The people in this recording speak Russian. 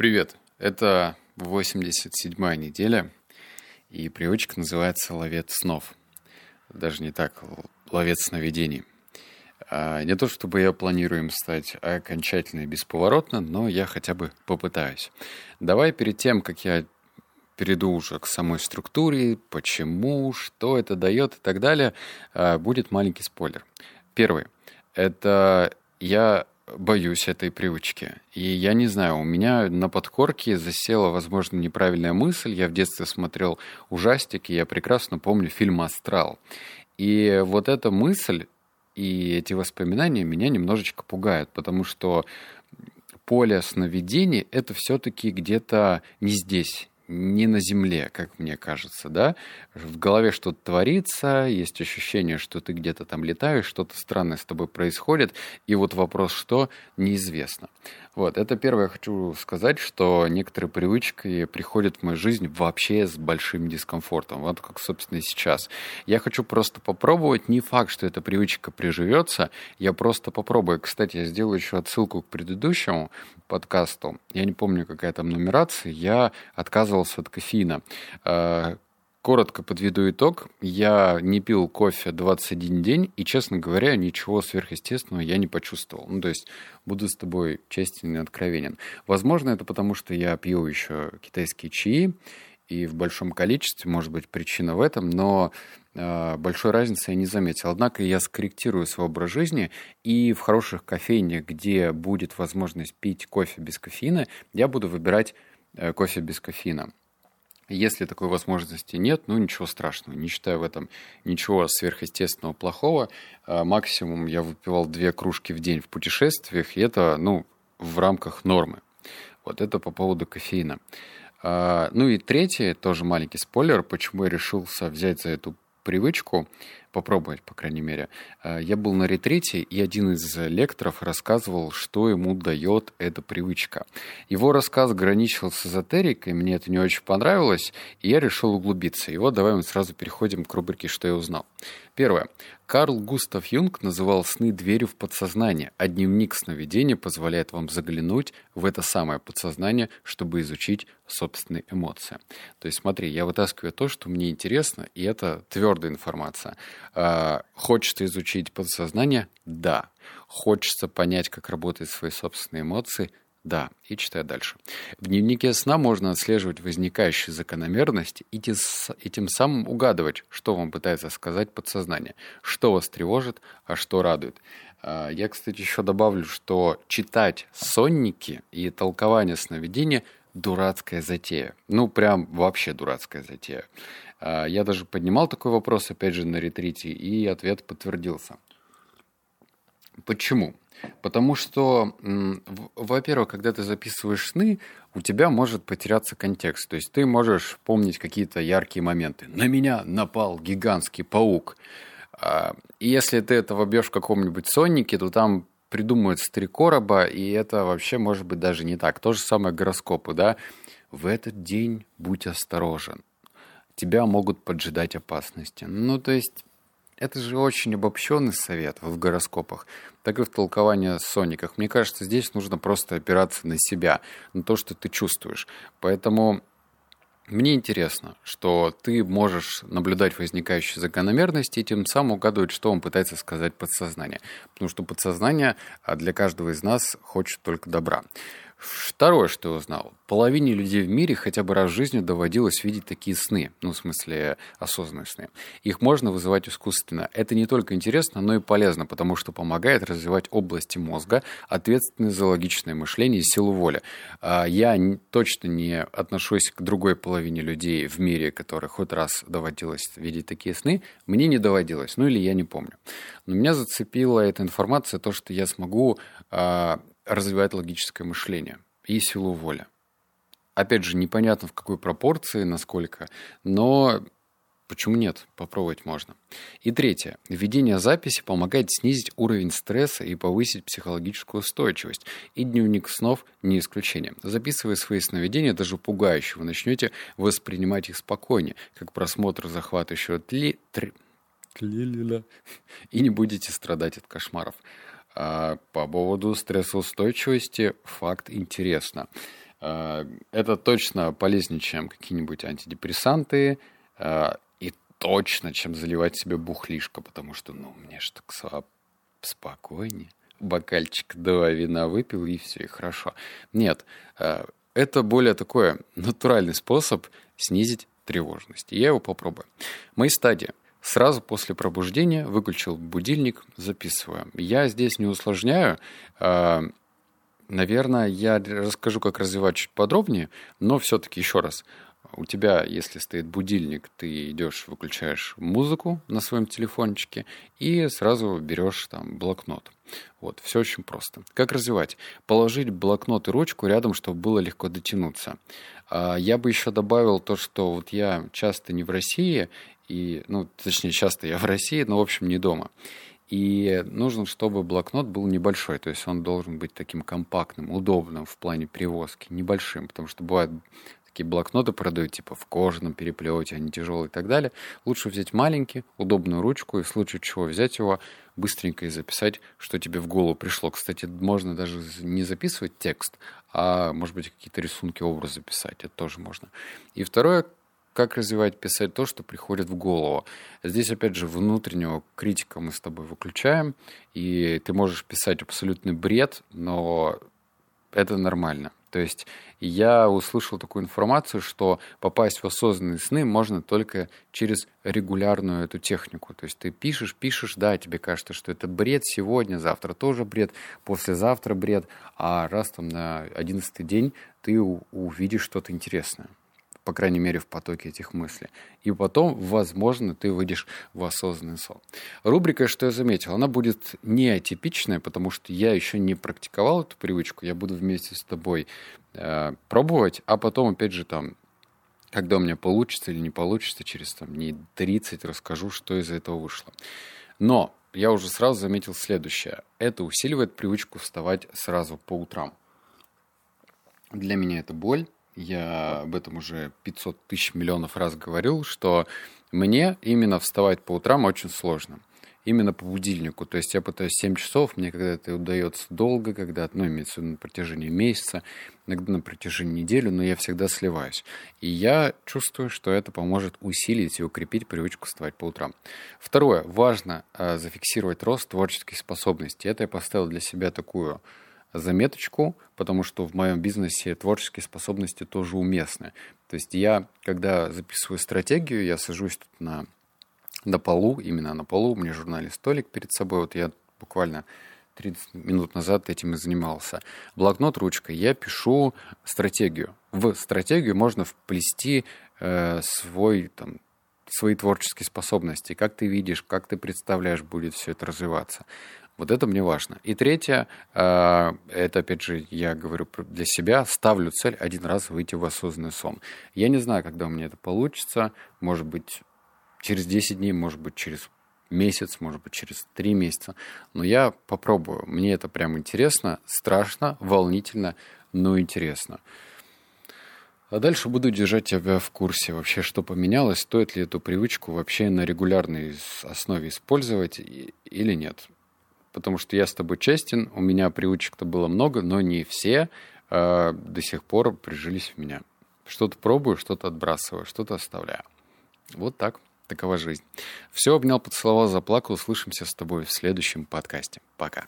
Привет! Это 87-я неделя, и привычка называется «Ловец снов». Даже не так, «Ловец сновидений». А, не то, чтобы я планирую им стать окончательно и бесповоротно, но я хотя бы попытаюсь. Давай перед тем, как я перейду уже к самой структуре, почему, что это дает и так далее, а, будет маленький спойлер. Первый. Это я боюсь этой привычки. И я не знаю, у меня на подкорке засела, возможно, неправильная мысль. Я в детстве смотрел ужастики, я прекрасно помню фильм «Астрал». И вот эта мысль и эти воспоминания меня немножечко пугают, потому что поле сновидений — это все-таки где-то не здесь, не на земле, как мне кажется, да. В голове что-то творится, есть ощущение, что ты где-то там летаешь, что-то странное с тобой происходит, и вот вопрос что, неизвестно. Вот, это первое хочу сказать, что некоторые привычки приходят в мою жизнь вообще с большим дискомфортом, вот как, собственно, и сейчас. Я хочу просто попробовать, не факт, что эта привычка приживется, я просто попробую. Кстати, я сделаю еще отсылку к предыдущему подкасту, я не помню, какая там нумерация, я отказывался от кофеина э, Коротко подведу итог. Я не пил кофе 21 день, и, честно говоря, ничего сверхъестественного я не почувствовал. Ну, то есть, буду с тобой честен и откровенен. Возможно, это потому, что я пью еще китайские чаи, и в большом количестве, может быть, причина в этом, но э, большой разницы я не заметил. Однако я скорректирую свой образ жизни, и в хороших кофейнях, где будет возможность пить кофе без кофеина, я буду выбирать кофе без кофеина. Если такой возможности нет, ну ничего страшного, не считаю в этом ничего сверхъестественного плохого. А, максимум я выпивал две кружки в день в путешествиях, и это, ну, в рамках нормы. Вот это по поводу кофеина. А, ну и третье, тоже маленький спойлер, почему я решился взять за эту привычку попробовать, по крайней мере. Э, я был на ретрите, и один из лекторов рассказывал, что ему дает эта привычка. Его рассказ граничил с эзотерикой, мне это не очень понравилось, и я решил углубиться. И вот давай мы сразу переходим к рубрике «Что я узнал». Первое. Карл Густав Юнг называл сны дверью в подсознание, а дневник сновидения позволяет вам заглянуть в это самое подсознание, чтобы изучить собственные эмоции. То есть смотри, я вытаскиваю то, что мне интересно, и это твердая информация. А, хочется изучить подсознание? Да. Хочется понять, как работают свои собственные эмоции? Да, и читаю дальше. В дневнике сна можно отслеживать возникающие закономерности и, тес, и тем самым угадывать, что вам пытается сказать подсознание, что вас тревожит, а что радует. А, я, кстати, еще добавлю, что читать сонники и толкование сновидения – дурацкая затея. Ну, прям вообще дурацкая затея. А, я даже поднимал такой вопрос, опять же, на ретрите, и ответ подтвердился. Почему? Потому что, во-первых, когда ты записываешь сны, у тебя может потеряться контекст. То есть ты можешь помнить какие-то яркие моменты. На меня напал гигантский паук. А, и если ты это вобьешь в каком-нибудь соннике, то там придумают три короба, и это вообще может быть даже не так. То же самое гороскопы, да. В этот день будь осторожен тебя могут поджидать опасности. Ну, то есть, это же очень обобщенный совет в гороскопах, так и в толковании сониках. Мне кажется, здесь нужно просто опираться на себя, на то, что ты чувствуешь. Поэтому мне интересно, что ты можешь наблюдать возникающие закономерности и тем самым угадывать, что он пытается сказать подсознание. Потому что подсознание а, для каждого из нас хочет только добра. Второе, что я узнал. Половине людей в мире хотя бы раз в жизни доводилось видеть такие сны. Ну, в смысле, осознанные сны. Их можно вызывать искусственно. Это не только интересно, но и полезно, потому что помогает развивать области мозга, ответственные за логичное мышление и силу воли. А, я точно не отношусь к другой половине людей в мире, которых хоть раз доводилось видеть такие сны. Мне не доводилось, ну или я не помню. Но меня зацепила эта информация, то, что я смогу а, развивает логическое мышление и силу воли. Опять же, непонятно в какой пропорции, насколько, но почему нет? Попробовать можно. И третье. Введение записи помогает снизить уровень стресса и повысить психологическую устойчивость. И дневник снов не исключение. Записывая свои сновидения, даже пугающие, вы начнете воспринимать их спокойнее, как просмотр захватывающего тли... Три... И не будете страдать от кошмаров. А по поводу стрессоустойчивости факт интересно. Э, это точно полезнее, чем какие-нибудь антидепрессанты, э, и точно, чем заливать себе бухлишко, потому что, ну, мне ж так спокойнее. Бокальчик два вина выпил, и все, и хорошо. Нет, это более такой натуральный способ снизить тревожность. Я его попробую. Мои стадии. Сразу после пробуждения выключил будильник, записываю. Я здесь не усложняю. Наверное, я расскажу, как развивать чуть подробнее, но все-таки еще раз. У тебя, если стоит будильник, ты идешь, выключаешь музыку на своем телефончике и сразу берешь там блокнот. Вот, все очень просто. Как развивать? Положить блокнот и ручку рядом, чтобы было легко дотянуться. А, я бы еще добавил то, что вот я часто не в России, и, ну, точнее, часто я в России, но, в общем, не дома. И нужно, чтобы блокнот был небольшой, то есть он должен быть таким компактным, удобным в плане перевозки, небольшим, потому что бывают такие блокноты продают, типа в кожаном переплете, они тяжелые и так далее. Лучше взять маленький, удобную ручку и в случае чего взять его быстренько и записать, что тебе в голову пришло. Кстати, можно даже не записывать текст, а, может быть, какие-то рисунки, образы писать. Это тоже можно. И второе, как развивать, писать то, что приходит в голову. Здесь, опять же, внутреннего критика мы с тобой выключаем, и ты можешь писать абсолютный бред, но это нормально. То есть я услышал такую информацию, что попасть в осознанные сны можно только через регулярную эту технику. То есть ты пишешь, пишешь, да, тебе кажется, что это бред сегодня, завтра тоже бред, послезавтра бред, а раз там на одиннадцатый день ты увидишь что-то интересное по крайней мере, в потоке этих мыслей. И потом, возможно, ты выйдешь в осознанный сон. Рубрика, что я заметил, она будет не атипичная, потому что я еще не практиковал эту привычку. Я буду вместе с тобой э, пробовать, а потом, опять же, там, когда у меня получится или не получится, через там, дней 30 расскажу, что из этого вышло. Но я уже сразу заметил следующее. Это усиливает привычку вставать сразу по утрам. Для меня это боль, я об этом уже 500 тысяч миллионов раз говорил, что мне именно вставать по утрам очень сложно. Именно по будильнику. То есть я пытаюсь 7 часов, мне когда-то удается долго, когда ну, имеется на протяжении месяца, иногда на протяжении недели, но я всегда сливаюсь. И я чувствую, что это поможет усилить и укрепить привычку вставать по утрам. Второе. Важно э, зафиксировать рост творческих способностей. Это я поставил для себя такую заметочку, потому что в моем бизнесе творческие способности тоже уместны. То есть я, когда записываю стратегию, я сажусь тут на, на полу, именно на полу, у меня журнальный столик перед собой, вот я буквально 30 минут назад этим и занимался. Блокнот, ручка, я пишу стратегию. В стратегию можно вплести э, свой там, свои творческие способности, как ты видишь, как ты представляешь, будет все это развиваться. Вот это мне важно. И третье, а, это, опять же, я говорю для себя, ставлю цель один раз выйти в осознанный сон. Я не знаю, когда у меня это получится, может быть, через 10 дней, может быть, через месяц, может быть, через три месяца. Но я попробую. Мне это прям интересно, страшно, волнительно, но интересно. А дальше буду держать тебя в курсе вообще, что поменялось, стоит ли эту привычку вообще на регулярной основе использовать или нет потому что я с тобой честен, у меня привычек-то было много, но не все э, до сих пор прижились в меня. Что-то пробую, что-то отбрасываю, что-то оставляю. Вот так. Такова жизнь. Все, обнял, поцеловал, заплакал. Услышимся с тобой в следующем подкасте. Пока.